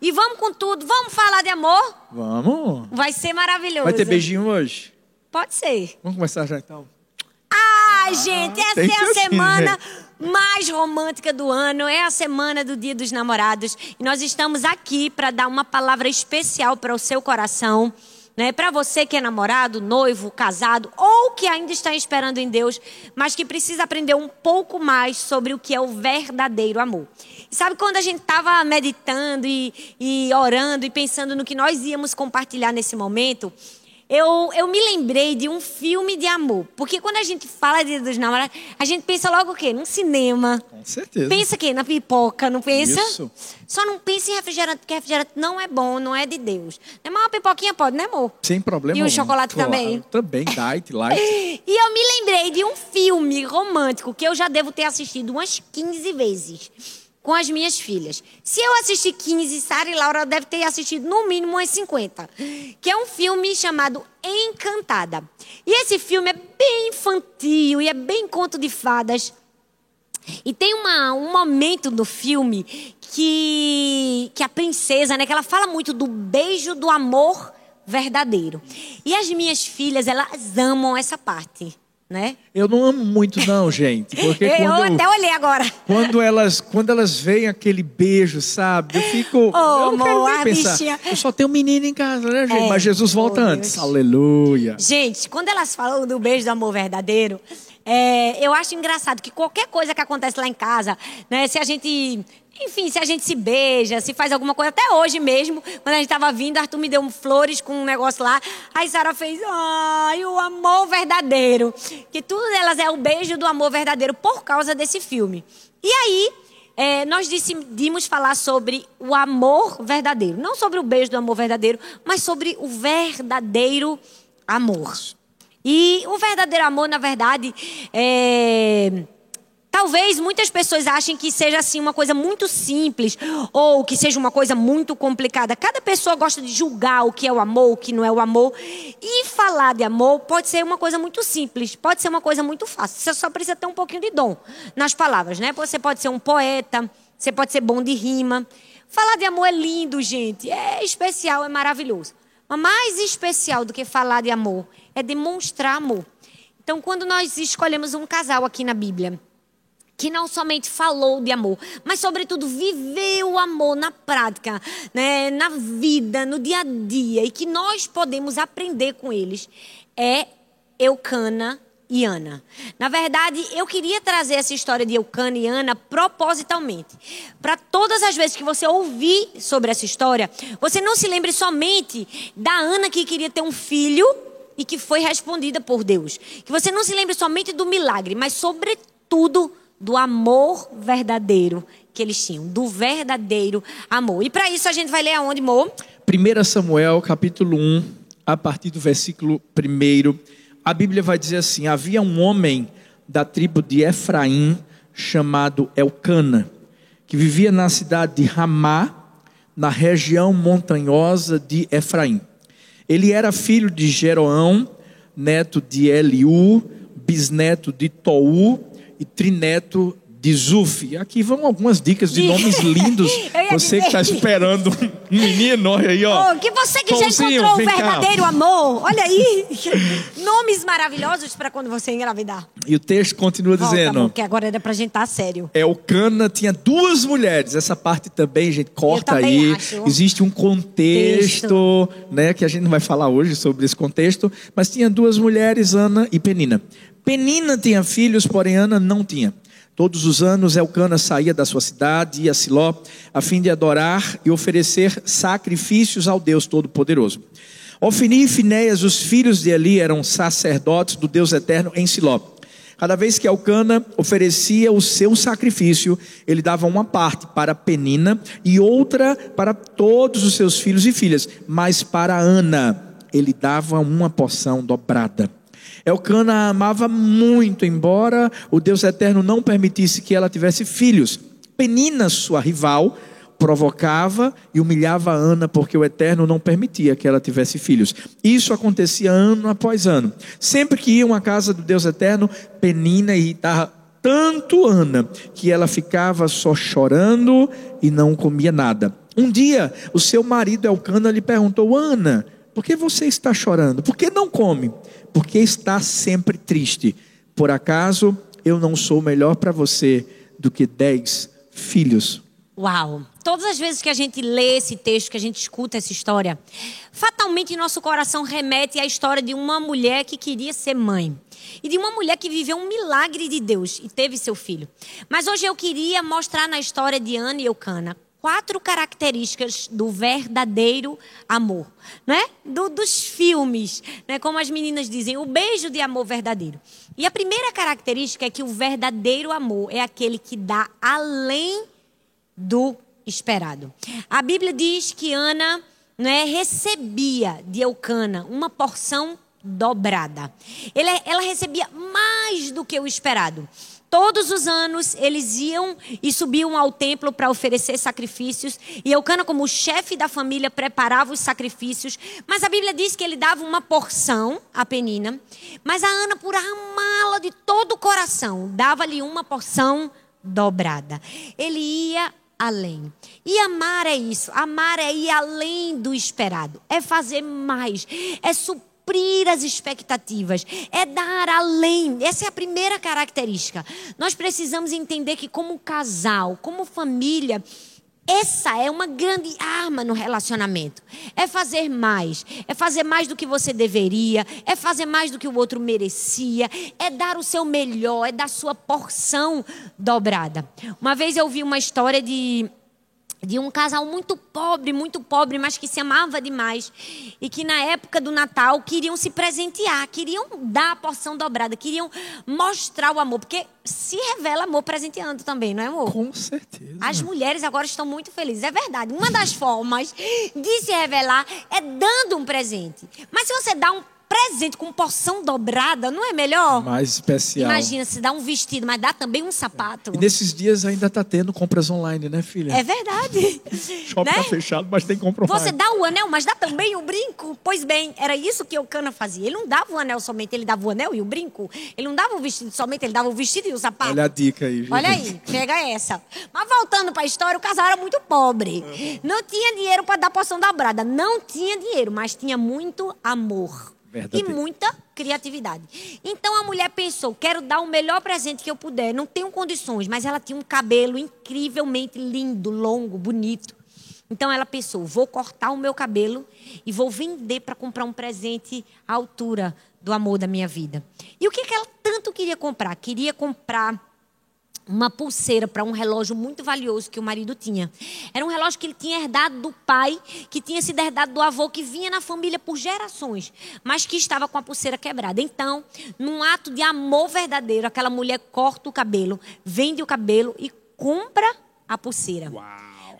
E vamos com tudo. Vamos falar de amor? Vamos. Vai ser maravilhoso. Vai ter beijinho hoje? Pode ser. Vamos começar já então. Ai, gente, essa é a assim, semana mais romântica do ano, é a semana do Dia dos Namorados. E nós estamos aqui para dar uma palavra especial para o seu coração. Né? Para você que é namorado, noivo, casado ou que ainda está esperando em Deus, mas que precisa aprender um pouco mais sobre o que é o verdadeiro amor. E sabe quando a gente estava meditando e, e orando e pensando no que nós íamos compartilhar nesse momento? Eu, eu me lembrei de um filme de amor. Porque quando a gente fala de Dia dos Namorados, a gente pensa logo o quê? Num cinema. Com certeza. Pensa o quê? Na pipoca, não pensa? Isso. Só não pensa em refrigerante, porque refrigerante não é bom, não é de Deus. Mas uma pipoquinha pode, né, amor? Sem problema. E o chocolate Claro, também? Também, diet, light. E eu me lembrei de um filme romântico que eu já devo ter assistido umas 15 vezes com as minhas filhas. Se eu assisti 15, Sara e Laura devem ter assistido no mínimo umas 50. Que é um filme chamado Encantada. E esse filme é bem infantil e é bem conto de fadas. E tem uma, um momento do filme que, que a princesa, né, que ela fala muito do beijo do amor verdadeiro. E as minhas filhas, elas amam essa parte, né? Eu não amo muito não, gente. Porque Eu, quando, até olhei agora. quando elas, quando elas veem aquele beijo, sabe? Eu fico. eu não quero nem a pensar. bichinha. Eu só tenho um menino em casa, né, gente? É. Mas Jesus volta Oh, antes. Deus. Aleluia. Gente, quando elas falam do beijo do amor verdadeiro, é, eu acho engraçado que qualquer coisa que acontece lá em casa, né, se a gente, enfim, se a gente se beija, se faz alguma coisa, até hoje mesmo, quando a gente tava vindo, Arthur me deu flores com um negócio lá, aí Sara fez, ai, o amor verdadeiro, que tudo delas é o beijo do amor verdadeiro por causa desse filme. E aí, é, nós decidimos falar sobre o amor verdadeiro. Não sobre o beijo do amor verdadeiro, mas sobre o verdadeiro amor. E o verdadeiro amor, na verdade, é. Talvez muitas pessoas achem que seja assim uma coisa muito simples ou que seja uma coisa muito complicada. Cada pessoa gosta de julgar o que é o amor, o que não é o amor. E falar de amor pode ser uma coisa muito simples, pode ser uma coisa muito fácil. Você só precisa ter um pouquinho de dom nas palavras, né? Você pode ser um poeta, você pode ser bom de rima. Falar de amor é lindo, gente. É especial, é maravilhoso. Mas mais especial do que falar de amor é demonstrar amor. Então, quando nós escolhemos um casal aqui na Bíblia, que não somente falou de amor, mas sobretudo viveu o amor na prática, né, na vida, no dia a dia, e que nós podemos aprender com eles, é Eucana e Ana. Na verdade, eu queria trazer essa história de Eucana e Ana propositalmente, para todas as vezes que você ouvir sobre essa história, você não se lembre somente da Ana que queria ter um filho e que foi respondida por Deus. Que você não se lembre somente do milagre, mas sobretudo do amor verdadeiro que eles tinham, do verdadeiro amor. E para isso a gente vai ler aonde, amor? 1 Samuel, capítulo 1, a partir do versículo 1. A Bíblia vai dizer assim: Havia um homem da tribo de Efraim, chamado Elcana, que vivia na cidade de Ramá, na região montanhosa de Efraim. Ele era filho de Jeroão, neto de Eliú, bisneto de Tou e trineto de Zuf. Aqui vão algumas dicas de nomes lindos. Você que está esperando um menino, olha aí, ó. Oh, que você que já Pãozinho, encontrou o vem cá. verdadeiro amor. Olha aí. Nomes maravilhosos para quando você engravidar. E o texto continua Volta, dizendo: amor, que agora era pra gente estar sério. Elcana tinha duas mulheres. Essa parte também, gente, corta também aí. acho. Existe um contexto, né, que a gente não vai falar hoje sobre esse contexto, mas tinha duas mulheres, Ana e Penina. Penina tinha filhos, porém Ana não tinha. Todos os anos Elcana saía da sua cidade, ia a Siló, a fim de adorar e oferecer sacrifícios ao Deus Todo-Poderoso. Ofni e Finéias, os filhos de Eli, eram sacerdotes do Deus Eterno em Siló. Cada vez que Elcana oferecia o seu sacrifício, ele dava uma parte para Penina e outra para todos os seus filhos e filhas, mas para Ana ele dava uma porção dobrada. Elcana amava muito, embora o Deus Eterno não permitisse que ela tivesse filhos. Penina, sua rival, provocava e humilhava Ana porque o Eterno não permitia que ela tivesse filhos. Isso acontecia ano após ano. Sempre que iam à casa do Deus Eterno, Penina irritava tanto Ana que ela ficava só chorando e não comia nada. Um dia, o seu marido Elcana lhe perguntou: Ana, por que você está chorando? Por que não come? Porque está sempre triste. Por acaso eu não sou melhor para você do que dez filhos? Uau! Todas as vezes que a gente lê esse texto, que a gente escuta essa história, fatalmente nosso coração remete à história de uma mulher que queria ser mãe. E de uma mulher que viveu um milagre de Deus e teve seu filho. Mas hoje eu queria mostrar na história de Ana e Eucana quatro características do verdadeiro amor, não é? Do, dos filmes, né? Como as meninas dizem, o beijo de amor verdadeiro. E a primeira característica é que o verdadeiro amor é aquele que dá além do esperado. A Bíblia diz que Ana né, recebia de Eucana uma porção dobrada. ela recebia mais do que o esperado. Todos os anos eles iam e subiam ao templo para oferecer sacrifícios. E Eucana, como chefe da família, preparava os sacrifícios. Mas a Bíblia diz que ele dava uma porção a Penina. Mas a Ana, por amá-la de todo o coração, dava-lhe uma porção dobrada. Ele ia além. E amar é isso. Amar é ir além do esperado. É fazer mais. É suprir cumprir as expectativas, é dar além. Essa é a primeira característica. Nós precisamos entender que, como casal, como família, essa é uma grande arma no relacionamento. É fazer mais. É fazer mais do que você deveria. É fazer mais do que o outro merecia. É dar o seu melhor. É dar sua porção dobrada. Uma vez eu vi uma história de de um casal muito pobre, muito pobre, mas que se amava demais. E que na época do Natal queriam se presentear, queriam dar a porção dobrada, queriam mostrar o amor. Porque se revela amor presenteando também, não é, amor? Com certeza. As mulheres agora estão muito felizes. É verdade. Uma das formas de se revelar é dando um presente. Mas se você dá um presente com porção dobrada, não é melhor? Mais especial. Imagina, se dá um vestido, mas dá também um sapato. E nesses dias ainda está tendo compras online, né, filha? É verdade. Shopping né? tá fechado, mas tem compra online. Você dá o anel, mas dá também o brinco? Pois bem, era isso que o Cana fazia. Ele não dava o anel somente, ele dava o anel e o brinco. Ele não dava o vestido somente, ele dava o vestido e o sapato. Olha a dica aí, gente. Olha aí, pega essa. Mas voltando para a história, o casal era muito pobre. Não tinha dinheiro para dar porção dobrada. Não tinha dinheiro, mas tinha muito amor. E muita criatividade. Então a mulher pensou: quero dar o melhor presente que eu puder. Não tenho condições, mas ela tinha um cabelo incrivelmente lindo, longo, bonito. Então ela pensou: vou cortar o meu cabelo e vou vender para comprar um presente à altura do amor da minha vida. E o que, que ela tanto queria comprar? Queria comprar uma pulseira para um relógio muito valioso que o marido tinha. Era um relógio que ele tinha herdado do pai, que tinha sido herdado do avô, que vinha na família por gerações, mas que estava com a pulseira quebrada. Então, num ato de amor verdadeiro, aquela mulher corta o cabelo, vende o cabelo e compra a pulseira. Uau.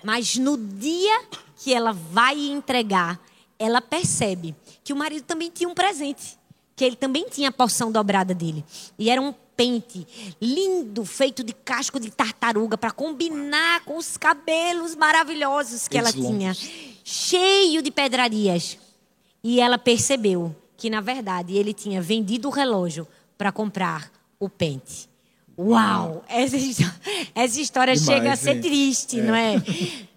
Mas no dia que ela vai entregar, ela percebe que o marido também tinha um presente, que ele também tinha a porção dobrada dele. E era um pente lindo, feito de casco de tartaruga, para combinar com os cabelos maravilhosos que ela tinha, cheio de pedrarias. E ela percebeu que, na verdade, ele tinha vendido o relógio para comprar o pente. Uau! Essa, essa história Demais, chega a ser gente. triste, é. não é?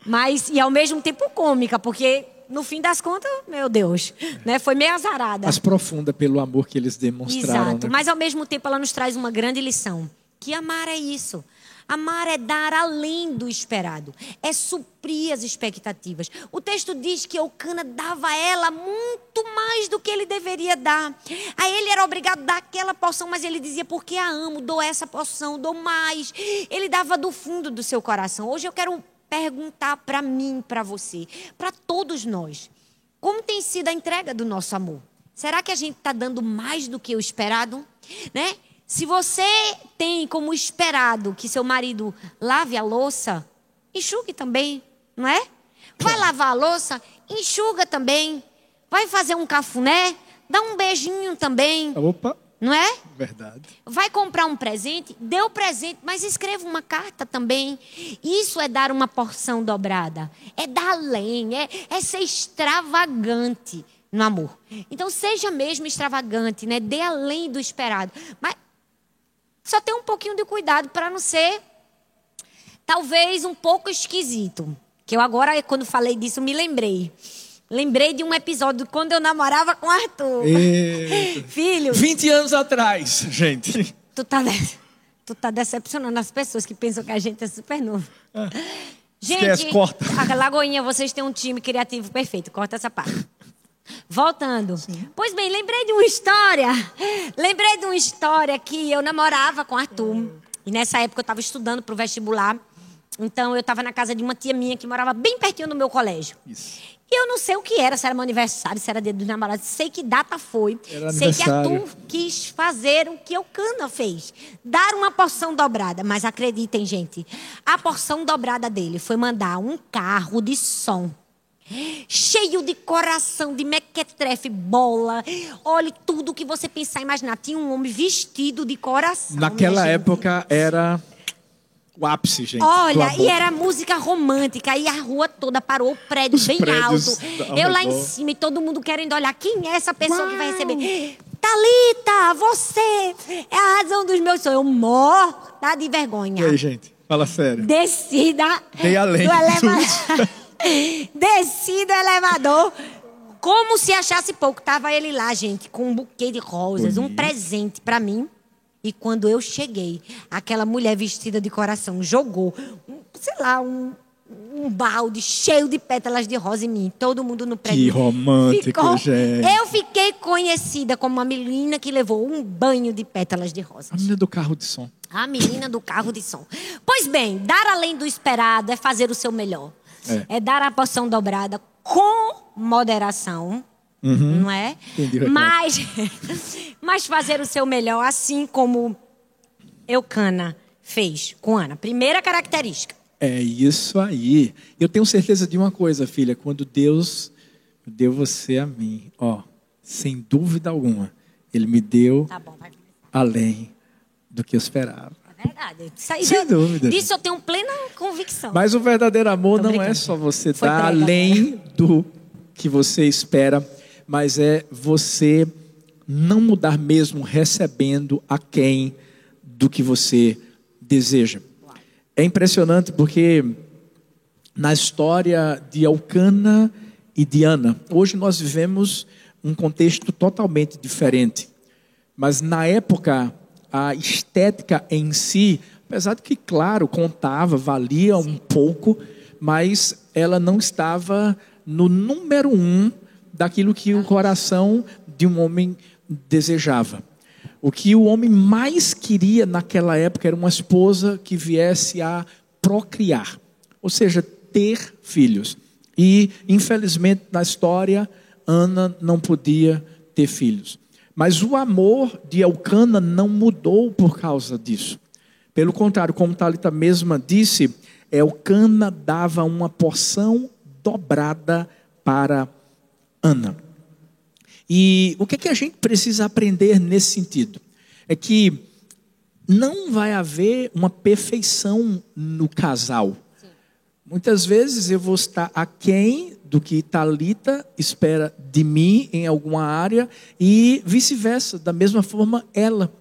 Mas, e ao mesmo tempo cômica, porque no fim das contas, meu Deus, né? Foi meio azarada. Mas profunda pelo amor que eles demonstraram. Exato. Né? Mas ao mesmo tempo ela nos traz uma grande lição. Que amar é isso. Amar é dar além do esperado, é suprir as expectativas. O texto diz que Eucana dava a ela muito mais do que ele deveria dar. A ele era obrigado a dar aquela porção, mas ele dizia: Porque a amo, dou essa porção, dou mais. Ele dava do fundo do seu coração. Hoje eu quero perguntar para mim, para você, para todos nós: como tem sido a entrega do nosso amor? Será que a gente está dando mais do que o esperado? Né? Se você tem como esperado que seu marido lave a louça, enxugue também, não é? Vai lavar a louça, enxuga também. Vai fazer um cafuné, dá um beijinho também. Opa. Não é? Verdade. Vai comprar um presente, dê o presente, mas escreva uma carta também. Isso é dar uma porção dobrada. É dar além, é, é ser extravagante no amor. Então seja mesmo extravagante, né? Dê além do esperado. Mas só tenha um pouquinho de cuidado para não ser talvez um pouco esquisito. Que eu agora, quando falei disso, me lembrei. Lembrei de um episódio quando eu namorava com o Arthur. Eita. Filho, 20 anos atrás, gente. tu tá, de- tu tá decepcionando as pessoas que pensam que a gente é super novo. Gente, Esquece, corta. a Lagoinha, vocês têm um time criativo perfeito. Corta essa parte. Voltando. Pois bem, lembrei de uma história. Lembrei de uma história que eu namorava com o Arthur. E nessa época eu estava estudando para o vestibular. Então eu estava na casa de uma tia minha que morava bem pertinho do meu colégio. Isso. E eu não sei o que era, se era meu aniversário, se era dia dos namorados, sei que data foi. Era sei que aniversário. Arthur quis fazer o que o Cana fez. Dar uma porção dobrada. Mas acreditem, gente, a porção dobrada dele foi mandar um carro de som. Cheio de coração, de mequetrefe, bola. Olhe tudo que você pensar e imaginar. Tinha um homem vestido de coração. Naquela época era o ápice, gente. Olha, e era música romântica, e a rua toda parou, o prédio Os bem alto. Eu lá em cima e todo mundo querendo olhar quem é essa pessoa que vai Uau! receber. Talita, você é a razão dos meus sonhos. Eu morta de E vergonha. aí, gente? Fala sério. Descida Dei além do elevador. Desci do elevador. Como se achasse pouco. Tava ele lá, gente, com um buquê de rosas, um Bonito. presente pra mim. E quando eu cheguei, aquela mulher vestida de coração jogou, um, sei lá, um, um balde cheio de pétalas de rosa em mim. Todo mundo no prédio. Que romântico, Ficou- gente. Eu fiquei conhecida como uma menina que levou um banho de pétalas de rosas. A menina do carro de som. A menina do carro de som. Pois bem, dar além do esperado é fazer o seu melhor. É. É, dar a porção dobrada com moderação, não é? Uhum. Entendi. Mas, mas fazer o seu melhor, assim como Eucana fez com Ana. Primeira característica. É isso aí. Eu tenho certeza de uma coisa, filha. Quando Deus deu você a mim, ó, sem dúvida alguma, Ele me deu Tá bom, além do que eu esperava. É verdade. Isso aí Sem eu- dúvida. Disso eu tenho plena convicção. Mas o verdadeiro amor Tô não é só você dar prega, além do que você espera, mas é você não mudar mesmo recebendo a quem do que você deseja. É impressionante porque na história de Elcana e de Ana, hoje nós vivemos um contexto totalmente diferente. Mas na época, a estética em si, apesar de que, claro, contava, valia um pouco, mas ela não estava no número um daquilo que o coração de um homem desejava. O que o homem mais queria naquela época era uma esposa que viesse a procriar, ou seja, ter filhos. E, infelizmente, na história, Ana não podia ter filhos. Mas o amor de Elcana não mudou por causa disso. Pelo contrário, como Talita mesma disse, Elcana dava uma porção dobrada para Ana. E o que, é que a gente precisa aprender nesse sentido? É que não vai haver uma perfeição no casal. Muitas vezes eu vou estar aquém do que Talita espera de mim em alguma área e vice-versa, da mesma forma ela.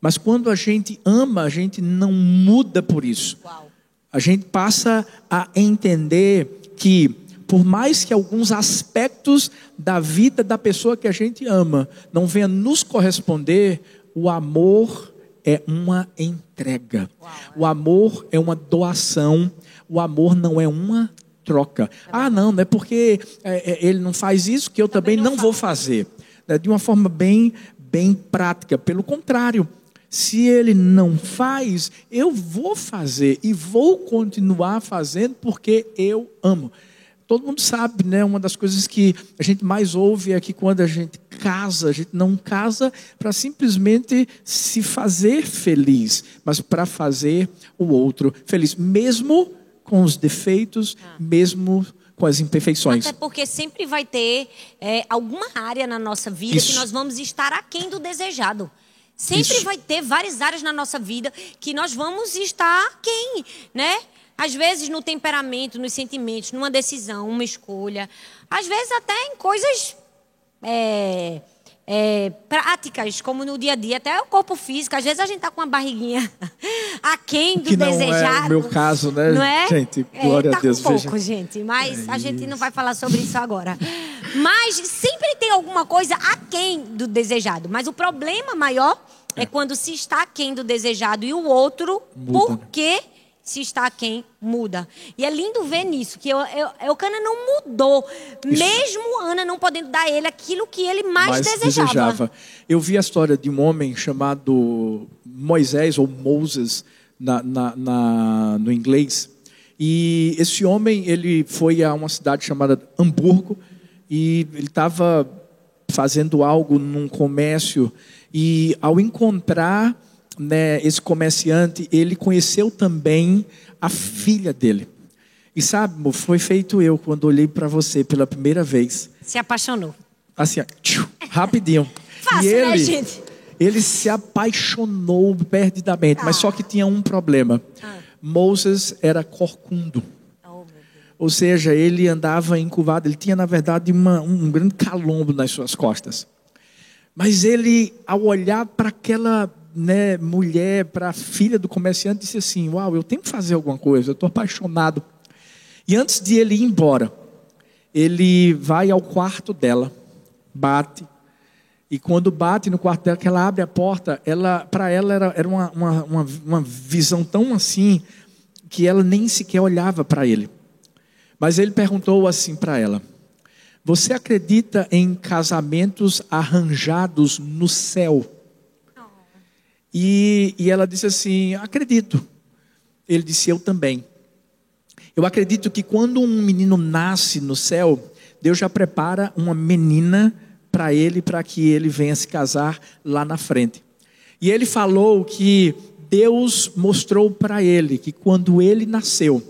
Mas quando a gente ama, a gente não muda por isso. Uau. A gente passa a entender que, por mais que alguns aspectos da vida da pessoa que a gente ama não venha nos corresponder, o amor é uma entrega. O amor é uma doação. O amor não é uma troca. Ah, não, não é porque é, é, ele não faz isso que eu também, não vou fazer. É, De uma forma bem, bem prática. Pelo contrário, se ele não faz, eu vou fazer e vou continuar fazendo porque eu amo. Todo mundo sabe, né? Uma das coisas que a gente mais ouve é que quando a gente casa, a gente não casa para simplesmente se fazer feliz, mas para fazer o outro feliz, mesmo com os defeitos, mesmo com as imperfeições. Até porque sempre vai ter é, alguma área na nossa vida Isso. que nós vamos estar aquém do desejado. Sempre Isso. vai ter várias áreas na nossa vida que nós vamos estar aquém, né? Às vezes no temperamento, nos sentimentos, numa decisão, uma escolha. Às vezes até em coisas é, é, práticas, como no dia a dia, até o corpo físico. Às vezes a gente tá com uma barriguinha aquém do que não desejado. É o meu caso, né? Não é? Gente, glória é, tá a Deus. Com pouco, veja. gente, mas É a gente não vai falar sobre isso agora. Mas sempre tem alguma coisa aquém do desejado. Mas o problema maior é, quando se está aquém do desejado e o outro, Muda. porque se está aquém, muda. E é lindo ver nisso, que eu, Eucana não mudou, Isso. mesmo Ana não podendo dar a ele aquilo que ele mais, mais desejava. desejava. Eu vi a história de um homem chamado Moisés ou Moses na, na- na- no inglês. E esse homem ele foi a uma cidade chamada Hamburgo e ele estava fazendo algo num comércio e ao encontrar né, esse comerciante ele conheceu também a filha dele. E sabe, amor, foi feito eu quando olhei para você pela primeira vez Se apaixonou. assim, tchiu, rapidinho. Fácil, e né, ele, gente? ele se apaixonou perdidamente, mas Ah. só que tinha um problema. Moses era corcundo. Oh. Ou seja, ele andava encurvado, ele tinha, na verdade, uma- um grande calombo nas suas costas. Mas ele, ao olhar para aquela né, mulher, para a filha do comerciante, disse assim: Uau, eu tenho que fazer alguma coisa, eu estou apaixonado. E antes de ele ir embora, ele vai ao quarto dela, bate, e quando bate no quarto dela, que ela abre a porta, ela, para ela era, era uma, uma, uma, uma visão tão assim que ela nem sequer olhava para ele. Mas ele perguntou assim para ela: Você acredita em casamentos arranjados no céu? E, e ela disse assim: Acredito. Ele disse: Eu também. Eu acredito que quando um menino nasce no céu, Deus já prepara uma menina para ele, para que ele venha se casar lá na frente. E ele falou que Deus mostrou para ele que quando ele nasceu,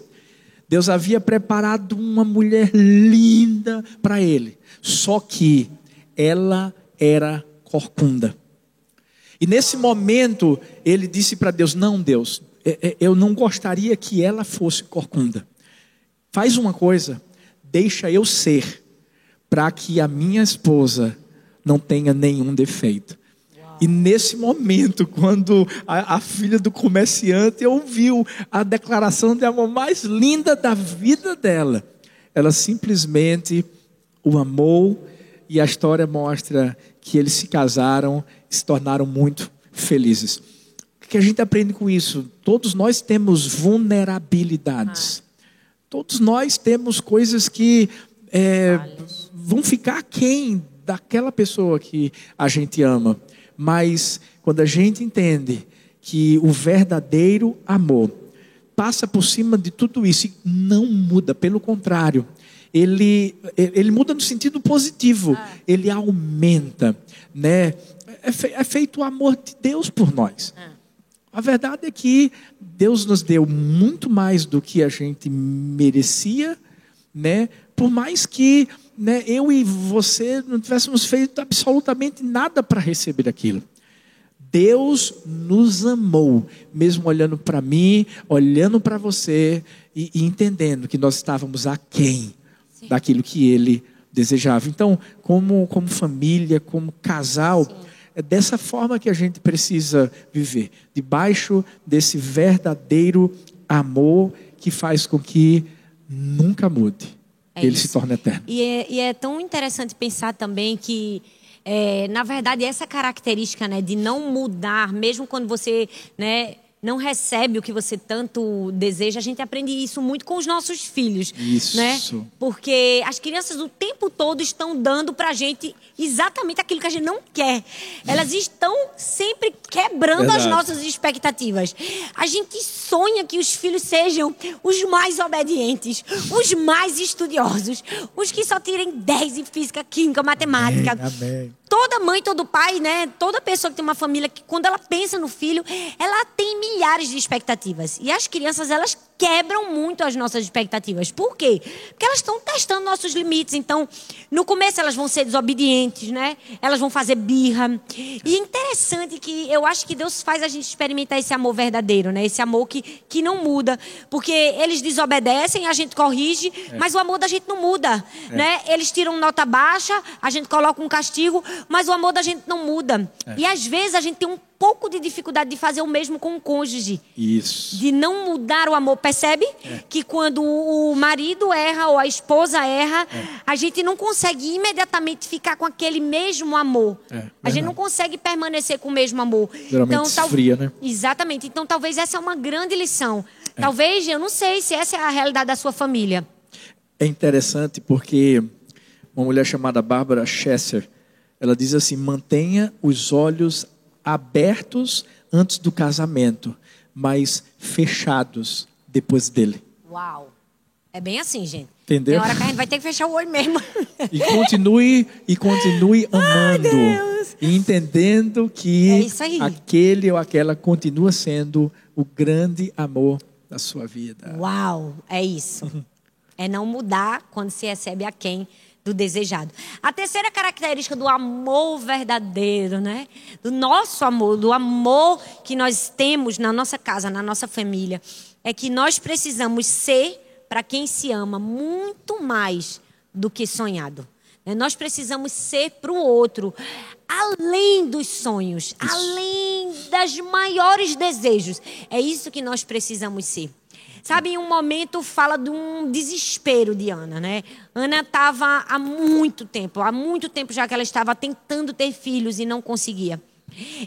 Deus havia preparado uma mulher linda para ele, só que ela era corcunda. E nesse momento, ele disse para Deus: Não, Deus, é- é- eu não gostaria que ela fosse corcunda. Faz uma coisa, deixa eu ser, para que a minha esposa não tenha nenhum defeito. E nesse momento, quando a, a filha do comerciante ouviu a declaração de amor mais linda da vida dela, ela simplesmente o amou e a história mostra que eles se casaram, se tornaram muito felizes. O que a gente aprende com isso? Todos nós temos vulnerabilidades. Todos nós temos coisas que é, vão ficar quem daquela pessoa que a gente ama. Mas quando a gente entende que o verdadeiro amor passa por cima de tudo isso e não muda, pelo contrário, ele, ele muda no sentido positivo, ele aumenta, né? É, fe- é feito o amor de Deus por nós. A verdade é que Deus nos deu muito mais do que a gente merecia, né? Por mais que né, eu e você não tivéssemos feito absolutamente nada para receber aquilo. Deus nos amou, mesmo olhando para mim, olhando para você e, e entendendo que nós estávamos aquém daquilo que Ele desejava. Então, como, como família, como casal, é dessa forma que a gente precisa viver, debaixo desse verdadeiro amor que faz com que nunca mude, É ele isso. se torne eterno. E é, e é tão interessante pensar também que, é, na verdade, essa característica né, de não mudar, mesmo quando você né, não recebe o que você tanto deseja, a gente aprende isso muito com os nossos filhos. Isso. Né? Porque as crianças o tempo todo estão dando pra gente exatamente aquilo que a gente não quer. Elas estão sempre quebrando as Verdade. nossas expectativas. A gente sonha que os filhos sejam os mais obedientes, os mais estudiosos, os que só tirem 10 em física, química, matemática. Amém. Toda mãe, todo pai, né? Toda pessoa que tem uma família que quando ela pensa no filho, ela tem milhares de expectativas. E as crianças, elas quebram muito as nossas expectativas. Por quê? Porque elas estão testando nossos limites. Então, no começo elas vão ser desobedientes, né? Elas vão fazer birra. E é interessante que eu acho que Deus faz a gente experimentar esse amor verdadeiro, né? Esse amor que, que não muda. Porque eles desobedecem, a gente corrige, é. mas o amor da gente não muda, é. né? Eles tiram nota baixa, a gente coloca um castigo, mas o amor da gente não muda. É. E às vezes a gente tem um pouco de dificuldade de fazer o mesmo com o cônjuge. Isso. De não mudar o amor. Percebe? É. Que quando o marido erra ou a esposa erra, é. a gente não consegue imediatamente ficar com aquele mesmo amor. É, a gente não consegue permanecer com o mesmo amor. Geralmente então, tal... fria, né? Exatamente. Então talvez essa é uma grande lição. É. Talvez, eu não sei se essa é a realidade da sua família. É interessante porque uma mulher chamada Bárbara Chesser, ela diz assim: mantenha os olhos abertos antes do casamento, mas fechados depois dele. Uau! É bem assim, gente. Entendeu? Tem hora que a gente vai ter que fechar o olho mesmo. E continue e continue amando. Ai, e entendendo que é aquele ou aquela continua sendo o grande amor da sua vida. Uau, é isso. é não mudar quando se recebe a quem do desejado. A terceira característica do amor verdadeiro, né? Do nosso amor, do amor que nós temos na nossa casa, na nossa família, é que nós precisamos ser para quem se ama muito mais do que sonhado. Né? Nós precisamos ser para o outro, além dos sonhos, além das maiores desejos. É isso que nós precisamos ser. Sabe, em um momento fala de um desespero de Ana, né? Ana estava há muito tempo, há muito tempo já que ela estava tentando ter filhos e não conseguia.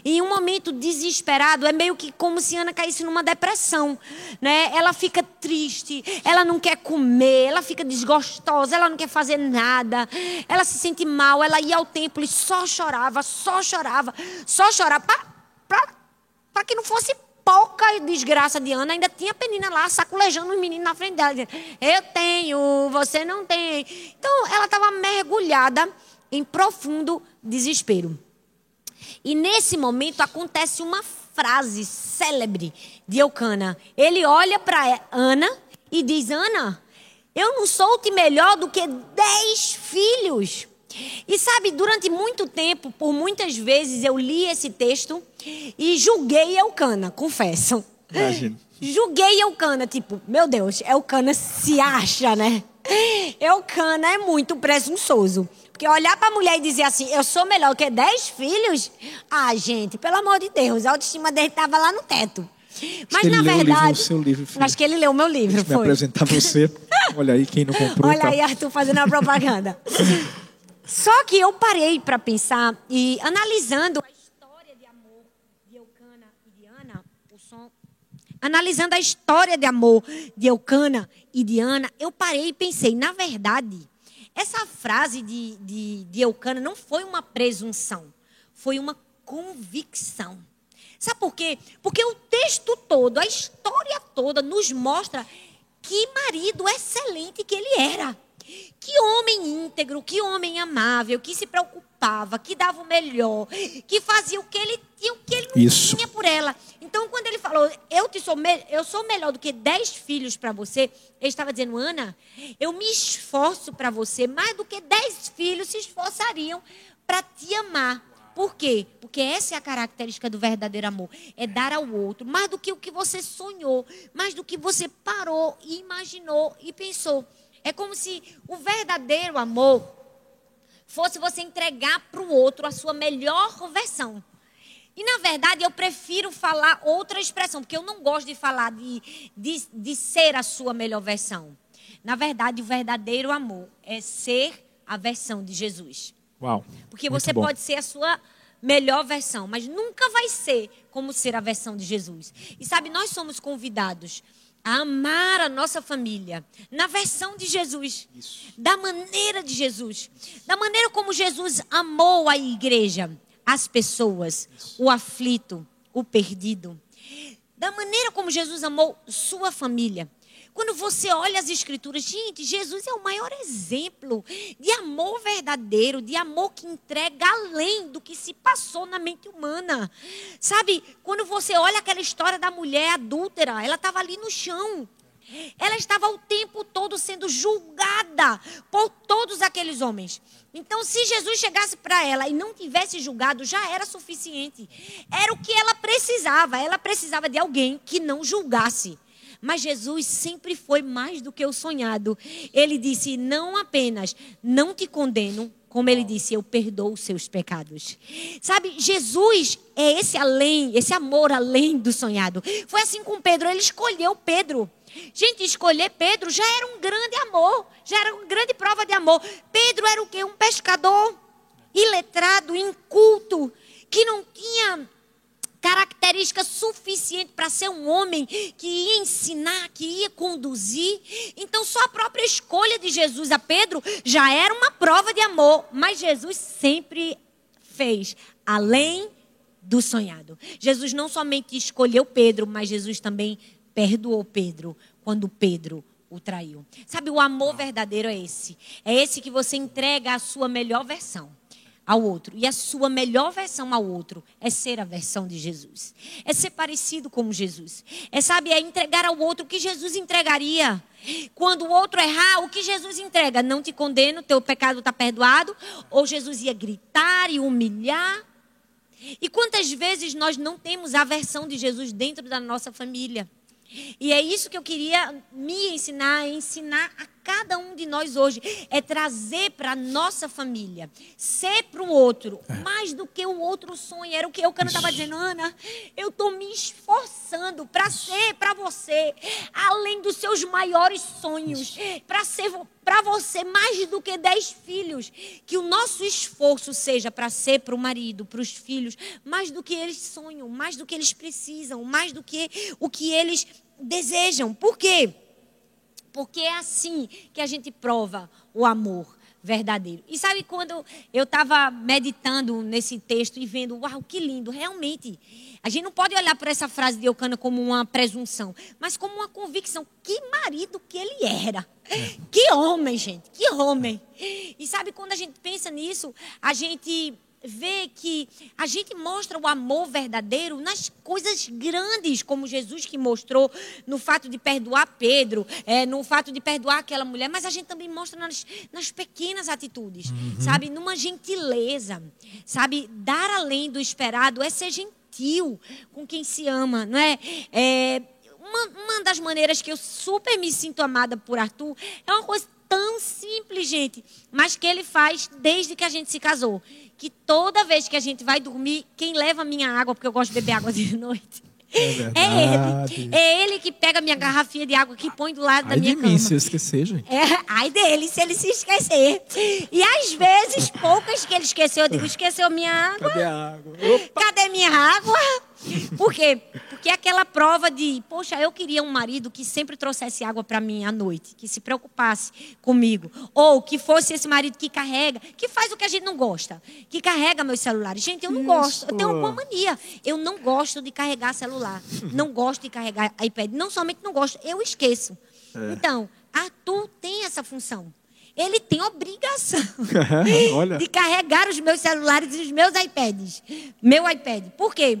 Em um momento desesperado, é meio que como se Ana caísse numa depressão, né? Ela fica triste, ela não quer comer, ela fica desgostosa, ela não quer fazer nada, ela se sente mal, ela ia ao templo e só chorava, só chorava, só chorava, para que não fosse pouca desgraça de Ana, ainda tinha a Penina lá saculejando os meninos na frente dela, eu tenho, você não tem. Então, ela estava mergulhada em profundo desespero. E nesse momento acontece uma frase célebre de Eucana. Ele olha para Ana e diz: Ana, eu não sou-te melhor do que dez filhos. E sabe, durante muito tempo, por muitas vezes, eu li esse texto e julguei Eucana, confesso. Imagina. Julguei Eucana, tipo, meu Deus, Eucana se acha, né? Eucana é muito presunçoso. Porque olhar para a mulher e dizer assim, eu sou melhor que dez filhos, ah, gente, pelo amor de Deus, a autoestima dele estava lá no teto. Mas na verdade. seu livro, acho que ele leu o meu livro. Deixa foi. me apresentar você. Olha aí quem não comprou. Olha tá. aí, Arthur, fazendo a propaganda. Só que eu parei para pensar e analisando a história de amor de Eucana e de Ana, o som, analisando a história de amor de Eucana e de Ana, eu parei e pensei, na verdade, essa frase de, de, de Eucana não foi uma presunção, foi uma convicção. Sabe por quê? Porque o texto todo, a história toda, nos mostra que marido excelente que ele era. Que homem íntegro, que homem amável, que se preocupava, que dava o melhor, que fazia o que ele tinha, o que ele não Isso. tinha por ela. Então, quando ele falou, eu, te sou, eu sou melhor do que dez filhos para você, ele estava dizendo, Ana, eu me esforço para você mais do que dez filhos se esforçariam para te amar. Por quê? Porque essa é a característica do verdadeiro amor. É dar ao outro mais do que o que você sonhou, mais do que você parou e imaginou e pensou. É como se o verdadeiro amor fosse você entregar para o outro a sua melhor versão. E na verdade eu prefiro falar outra expressão, porque eu não gosto de falar de, de, de ser a sua melhor versão. Na verdade, o verdadeiro amor é ser a versão de Jesus. Uau. Porque você bom. pode ser a sua melhor versão, mas nunca vai ser como ser a versão de Jesus. E sabe, nós somos convidados a amar a nossa família na versão de Jesus, Isso. da maneira de Jesus, da maneira como Jesus amou a igreja, as pessoas, Isso. o aflito, o perdido, da maneira como Jesus amou sua família. Quando você olha as escrituras, gente, Jesus é o maior exemplo de amor verdadeiro, de amor que entrega além do que se passou na mente humana. Sabe, quando você olha aquela história da mulher adúltera, ela estava ali no chão. Ela estava o tempo todo sendo julgada por todos aqueles homens. Então, se Jesus chegasse para ela e não tivesse julgado, já era suficiente. Era o que ela precisava. Ela precisava de alguém que não julgasse. Mas Jesus sempre foi mais do que o sonhado. Ele disse: Não apenas não te condeno, como ele disse, eu perdoo os seus pecados. Sabe, Jesus é esse além, esse amor além do sonhado. Foi assim com Pedro, ele escolheu Pedro. Gente, escolher Pedro já era um grande amor, já era uma grande prova de amor. Pedro era o quê? Um pescador iletrado, inculto, que não tinha característica suficiente para ser um homem que ia ensinar, que ia conduzir. Então, só a própria escolha de Jesus a Pedro já era uma prova de amor, mas Jesus sempre fez além do sonhado. Jesus não somente escolheu Pedro, mas Jesus também perdoou Pedro quando Pedro o traiu. Sabe, o amor verdadeiro é esse. É esse que você entrega a sua melhor versão ao outro. E a sua melhor versão ao outro é ser a versão de Jesus. É ser parecido com Jesus. É, sabe, é entregar ao outro o que Jesus entregaria. Quando o outro errar, o que Jesus entrega? Não te condeno, teu pecado está perdoado. Ou Jesus ia gritar e humilhar. E quantas vezes nós não temos a versão de Jesus dentro da nossa família? E é isso que eu queria me ensinar, ensinar a cada um de nós hoje. É trazer para a nossa família, ser para o outro, é. mais do que o outro sonho. Era o que eu estava dizendo, Ana, eu estou me esforçando para ser para você, além dos seus maiores sonhos, para ser para você mais do que dez filhos. Que o nosso esforço seja para ser para o marido, para os filhos, mais do que eles sonham, mais do que eles precisam, mais do que o que eles desejam. Por quê? Porque é assim que a gente prova o amor verdadeiro. E sabe quando eu estava meditando nesse texto e vendo, uau, que lindo, realmente. A gente não pode olhar para essa frase de Eucana como uma presunção, mas como uma convicção. Que marido que ele era. É. Que homem, gente, que homem. E sabe quando a gente pensa nisso, a gente vê que a gente mostra o amor verdadeiro nas coisas grandes, como Jesus que mostrou no fato de perdoar Pedro, é, no fato de perdoar aquela mulher, mas a gente também mostra nas, nas pequenas atitudes, uhum. sabe? Numa gentileza, sabe? Dar além do esperado é ser gentil com quem se ama, não é? é uma, uma das maneiras que eu super me sinto amada por Arthur é uma coisa tão simples, gente, mas que ele faz desde que a gente se casou. Que toda vez que a gente vai dormir, quem leva a minha água, porque eu gosto de beber água de noite, é, é, ele. É ele que pega minha garrafinha de água que põe do lado ai da minha de cama. Mim, se eu esquecer, gente. É, ai dele, se ele se esquecer. E às vezes, poucas que ele esqueceu, eu digo, esqueceu minha água. Cadê a água? Opa. Cadê minha água? Por quê? Porque é aquela prova de, poxa, eu queria um marido que sempre trouxesse água para mim à noite, que se preocupasse comigo. Ou que fosse esse marido que carrega, que faz o que a gente não gosta, que carrega meus celulares. Gente, eu não Isso. gosto, eu tenho uma mania. Eu não gosto de carregar celular, não gosto de carregar iPad. Não somente não gosto, eu esqueço. É. Então, Arthur tem essa função ele tem obrigação de carregar os meus celulares e os meus iPads. Meu iPad. Por quê?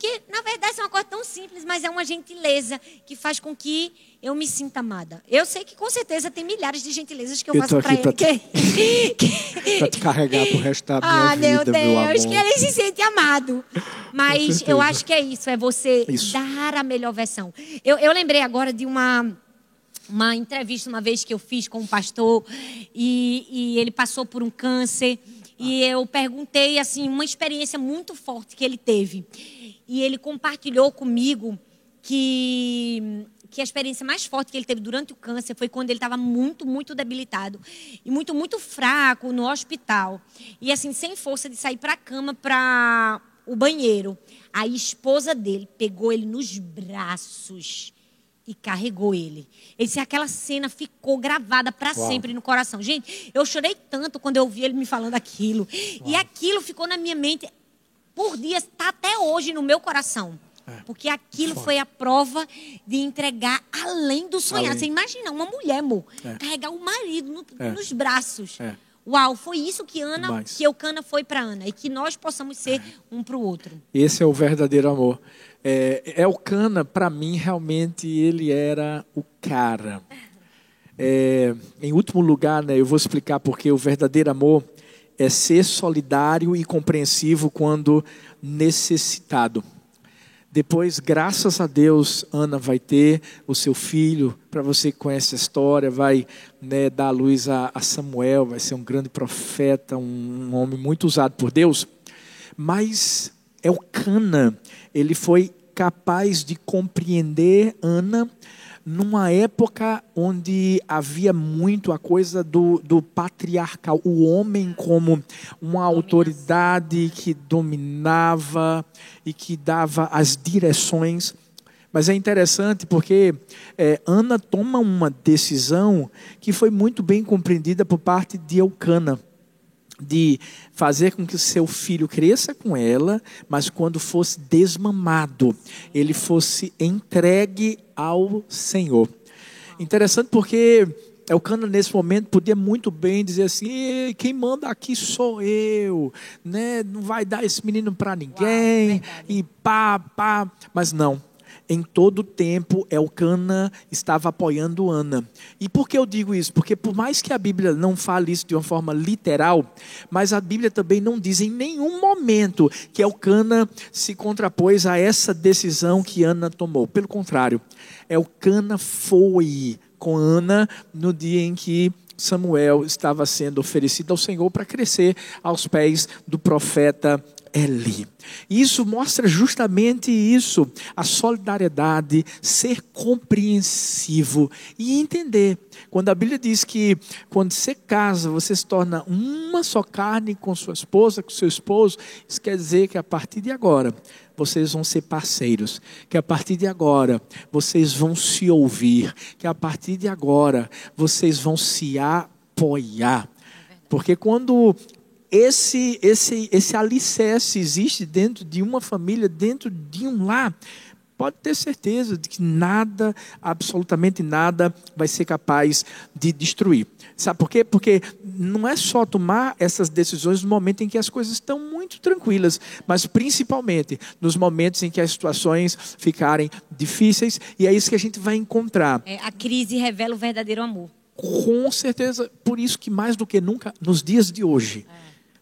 Porque, na verdade, é uma coisa tão simples, mas é uma gentileza que faz com que eu me sinta amada. Eu sei que, com certeza, tem milhares de gentilezas que eu, eu faço para ele. Pra te... pra te carregar pro resto da minha ah, vida, meu Deus, meu que ele se sente amado. Mas eu acho que é isso, é você isso. dar a melhor versão. Eu, eu lembrei agora de uma uma entrevista uma vez que eu fiz com um pastor e, e ele passou por um câncer e eu perguntei assim uma experiência muito forte que ele teve e ele compartilhou comigo que que a experiência mais forte que ele teve durante o câncer foi quando ele estava muito, muito debilitado e muito, muito fraco no hospital. E assim, sem força de sair para a cama, para o banheiro. A esposa dele pegou ele nos braços e carregou ele. Ele disse, aquela cena ficou gravada para sempre no coração. Gente, eu chorei tanto quando eu ouvi ele me falando aquilo. Uau. E aquilo ficou na minha mente por dias, está até hoje no meu coração. É. Porque aquilo foi a prova de entregar além do sonhar. Além. Você imagina uma mulher, amor, é. carregar o marido no, é. nos braços. É. Uau, foi isso que Ana, Mas... que Eucana foi para Ana e que nós possamos ser um para o outro. Esse é o verdadeiro amor. É, Elcana, para mim, realmente ele era o cara. É, em último lugar, né, eu vou explicar porque o verdadeiro amor é ser solidário e compreensivo quando necessitado. Depois, graças a Deus, Ana vai ter o seu filho. Para você que conhece a história, vai né, dar luz a, a, Samuel, vai ser um grande profeta, um, um homem muito usado por Deus. Mas Elcana, ele foi capaz de compreender Ana numa época onde havia muito a coisa do, do patriarcal, o homem como uma autoridade que dominava e que dava as direções. Mas é interessante porque é, Ana toma uma decisão que foi muito bem compreendida por parte de Eucana de fazer com que seu filho cresça com ela, mas quando fosse desmamado, ele fosse entregue ao Senhor. Interessante porque Elcana nesse momento podia muito bem dizer assim: quem manda aqui sou eu, né? Não vai dar esse menino para ninguém Uau, e pá, pá. Mas não em todo tempo Elcana estava apoiando Ana. E por que eu digo isso? Porque por mais que a Bíblia não fale isso de uma forma literal, mas a Bíblia também não diz em nenhum momento que Elcana se contrapôs a essa decisão que Ana tomou. Pelo contrário, Elcana foi com Ana no dia em que Samuel estava sendo oferecido ao Senhor para crescer aos pés do profeta Eli. Isso mostra justamente isso, a solidariedade, ser compreensivo e entender. Quando a Bíblia diz que quando você casa, você se torna uma só carne com sua esposa, com seu esposo, isso quer dizer que a partir de agora vocês vão ser parceiros, que a partir de agora vocês vão se ouvir, que a partir de agora vocês vão se apoiar. Porque quando esse, esse, esse alicerce existe dentro de uma família, dentro de um lar, pode ter certeza de que nada, absolutamente nada, vai ser capaz de destruir. Sabe por quê? Porque não é só tomar essas decisões no momento em que as coisas estão muito tranquilas, mas principalmente nos momentos em que as situações ficarem difíceis, e é isso que a gente vai encontrar. É, a crise revela o verdadeiro amor. Com certeza, por isso que mais do que nunca, nos dias de hoje. É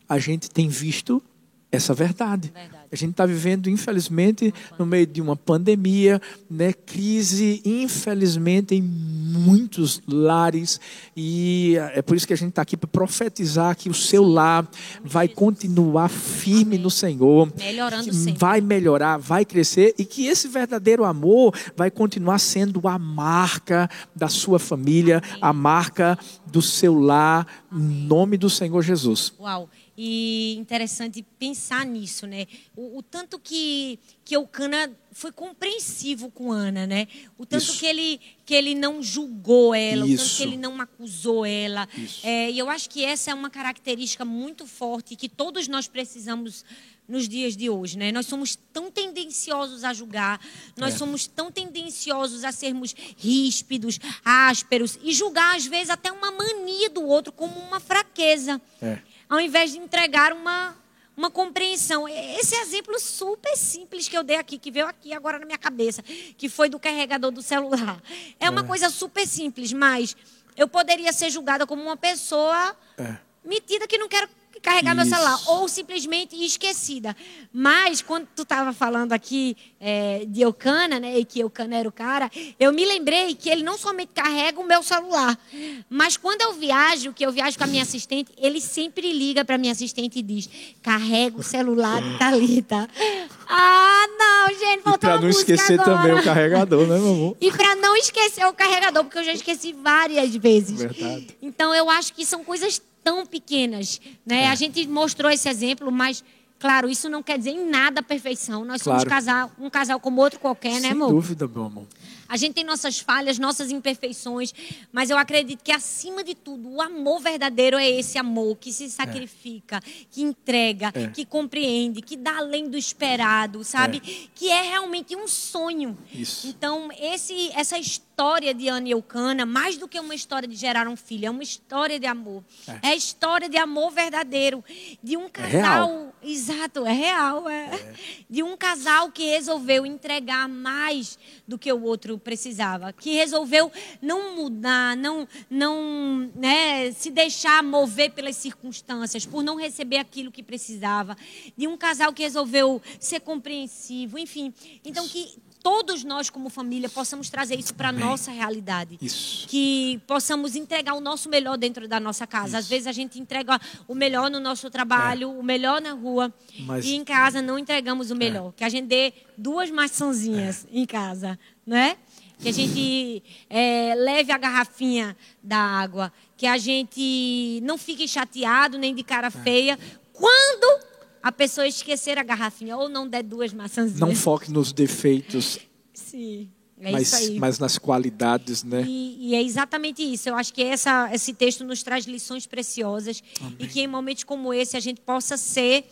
a gente tem visto essa verdade. verdade. A gente está vivendo, infelizmente, no meio de uma pandemia, né, crise, infelizmente, em muitos lares. E é por isso que a gente está aqui para profetizar que o seu lar vai continuar firme no Senhor. Melhorando sempre. Vai melhorar, vai crescer e que esse verdadeiro amor vai continuar sendo a marca da sua família, a marca do seu lar, em nome do Senhor Jesus. Uau! E interessante pensar nisso, né? O, o tanto que, que Eucana foi compreensivo com Ana, né? O tanto que ele, que ele não julgou ela, Isso. o tanto que ele não acusou ela. É, e eu acho que essa é uma característica muito forte que todos nós precisamos nos dias de hoje, né? Nós somos tão tendenciosos a julgar, nós é. somos tão tendenciosos a sermos ríspidos, ásperos e julgar às vezes até uma mania do outro como uma fraqueza. É ao invés de entregar uma, uma compreensão. Esse exemplo super simples que eu dei aqui, que veio aqui agora na minha cabeça, que foi do carregador do celular. É uma é. coisa super simples, mas eu poderia ser julgada como uma pessoa é. metida que não quero carregar Isso. meu celular, ou simplesmente esquecida. Mas, quando tu estava falando aqui é, de Eucana, né, e que Eucana era o cara, eu me lembrei que ele não somente carrega o meu celular, mas quando eu viajo, que eu viajo com a minha assistente, ele sempre liga para minha assistente e diz: carrega o celular de Thalita. Ah, não, gente, faltou Para não esquecer agora. também o carregador, né, meu amor? E para não esquecer o carregador, porque eu já esqueci várias vezes. Verdade. Então, eu acho que são coisas tão pequenas. Né? É. A gente mostrou esse exemplo, mas, claro, isso não quer dizer em nada a perfeição. Nós claro. somos casal, um casal como outro qualquer, Sem né, amor? Sem dúvida, meu amor. A gente tem nossas falhas, nossas imperfeições, mas eu acredito que, acima de tudo, o amor verdadeiro é esse amor que se sacrifica, é. que entrega, é. que compreende, que dá além do esperado, sabe? É. Que é realmente um sonho. Isso. Então, esse, essa história história de Ana e Eucana, mais do que uma história de gerar um filho, é uma história de amor. É, é a história de amor verdadeiro, de um casal, é exato, é real, é. é. De um casal que resolveu entregar mais do que o outro precisava, que resolveu não mudar, não não, né, se deixar mover pelas circunstâncias, por não receber aquilo que precisava, de um casal que resolveu ser compreensivo, enfim. Então que todos nós, como família, possamos trazer isso para a nossa realidade. Isso. Que possamos entregar o nosso melhor dentro da nossa casa. Isso. Às vezes a gente entrega o melhor no nosso trabalho, é. o melhor na rua. Mas... E em casa não entregamos o melhor. É. Que a gente dê duas maçãzinhas é. em casa, né? Que a gente é, leve a garrafinha da água. Que a gente não fique chateado nem de cara é. feia. Quando a pessoa esquecer a garrafinha ou não der duas maçãzinhas. Não foque nos defeitos. Sim. É mas, mas nas qualidades, né? E, e, é exatamente isso. Eu acho que essa, esse texto nos traz lições preciosas Amém. e que em momentos como esse a gente possa ser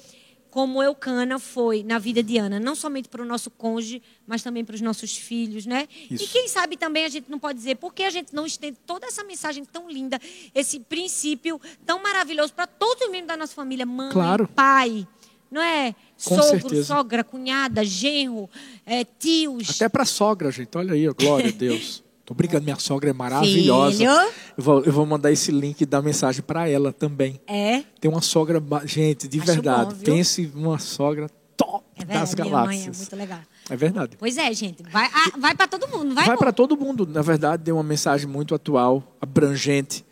como Eucana foi na vida de Ana, não somente para o nosso cônjuge, mas também para os nossos filhos, né? Isso. E quem sabe também a gente não pode dizer por que a gente não estende toda essa mensagem tão linda, esse princípio tão maravilhoso para todos os membros da nossa família, mãe, claro. pai, não é? Com Sogro, certeza. sogra, cunhada, genro, é, tios. Até para sogra, gente. Olha aí, glória a Deus. Tô brincando, minha sogra é maravilhosa. Filho. Eu vou, eu vou mandar esse link da mensagem para ela também. É? Tem uma sogra, gente, de Acho verdade. bom? Pense numa sogra top É verdade, das minha galáxias. é muito legal. É verdade. Pois é, gente. Vai, ah, vai para todo mundo, vai, Vai para todo mundo. Na verdade, deu uma mensagem muito atual, abrangente.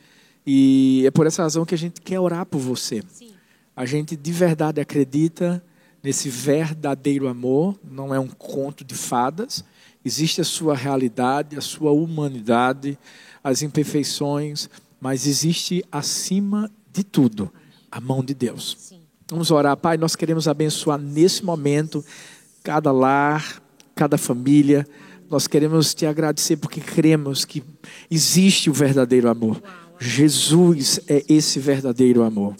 E é por essa razão que a gente quer orar por você. Sim. A gente de verdade acredita nesse verdadeiro amor, não é um conto de fadas. Existe a sua realidade, a sua humanidade, as imperfeições, mas existe acima de tudo a mão de Deus. Sim. Vamos orar, Pai, nós queremos abençoar nesse momento cada lar, cada família. Nós queremos te agradecer porque cremos que existe o verdadeiro amor. Jesus é esse verdadeiro amor.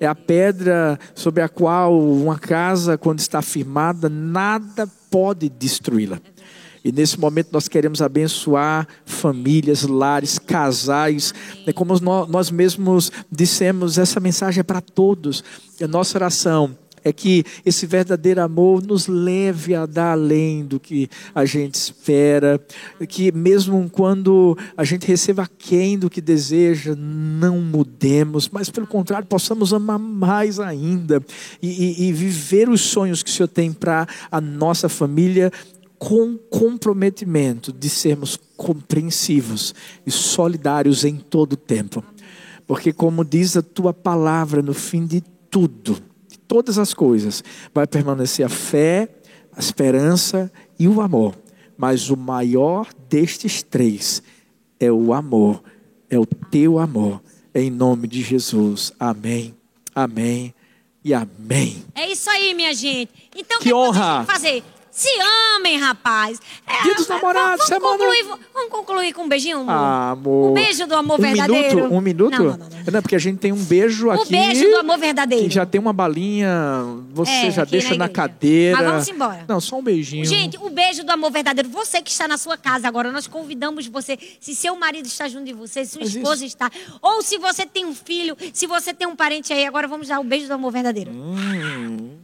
É a pedra sobre a qual uma casa, quando está firmada, nada pode destruí-la. E nesse momento nós queremos abençoar famílias, lares, casais. É como nós mesmos dissemos, essa mensagem é para todos. E a nossa oração é que esse verdadeiro amor nos leve a dar além do que a gente espera, que mesmo quando a gente receba aquém do que deseja, não mudemos, mas pelo contrário, possamos amar mais ainda e, e, e viver os sonhos que o Senhor tem para a nossa família com comprometimento de sermos compreensivos e solidários em todo o tempo. Porque, como diz a tua palavra, no fim de tudo, de todas as coisas, vai permanecer a fé, a esperança e o amor. Mas o maior destes três é o amor, é o teu amor. Em nome de Jesus. Amém. Amém e amém. É isso aí, minha gente. Então, Que que honra. Tem que fazer? Se amem, rapaz. É, Dia dos namorados, vamos, semana- concluir, vamos concluir com um beijinho, amor? Ah, amor. Um beijo do amor um verdadeiro. Minuto, um minuto? Não, não, não, não. Não, porque a gente tem um beijo aqui. O beijo do amor verdadeiro. Que já tem uma balinha, você É, já deixa na na, cadeira. Mas vamos embora. Não, só um beijinho. Gente, o beijo do amor verdadeiro. Você que está na sua casa agora, nós convidamos você. Se seu marido está junto de você, se sua Faz esposa está, ou se você tem um filho, se você tem um parente aí, agora vamos dar o beijo do amor verdadeiro. Hum.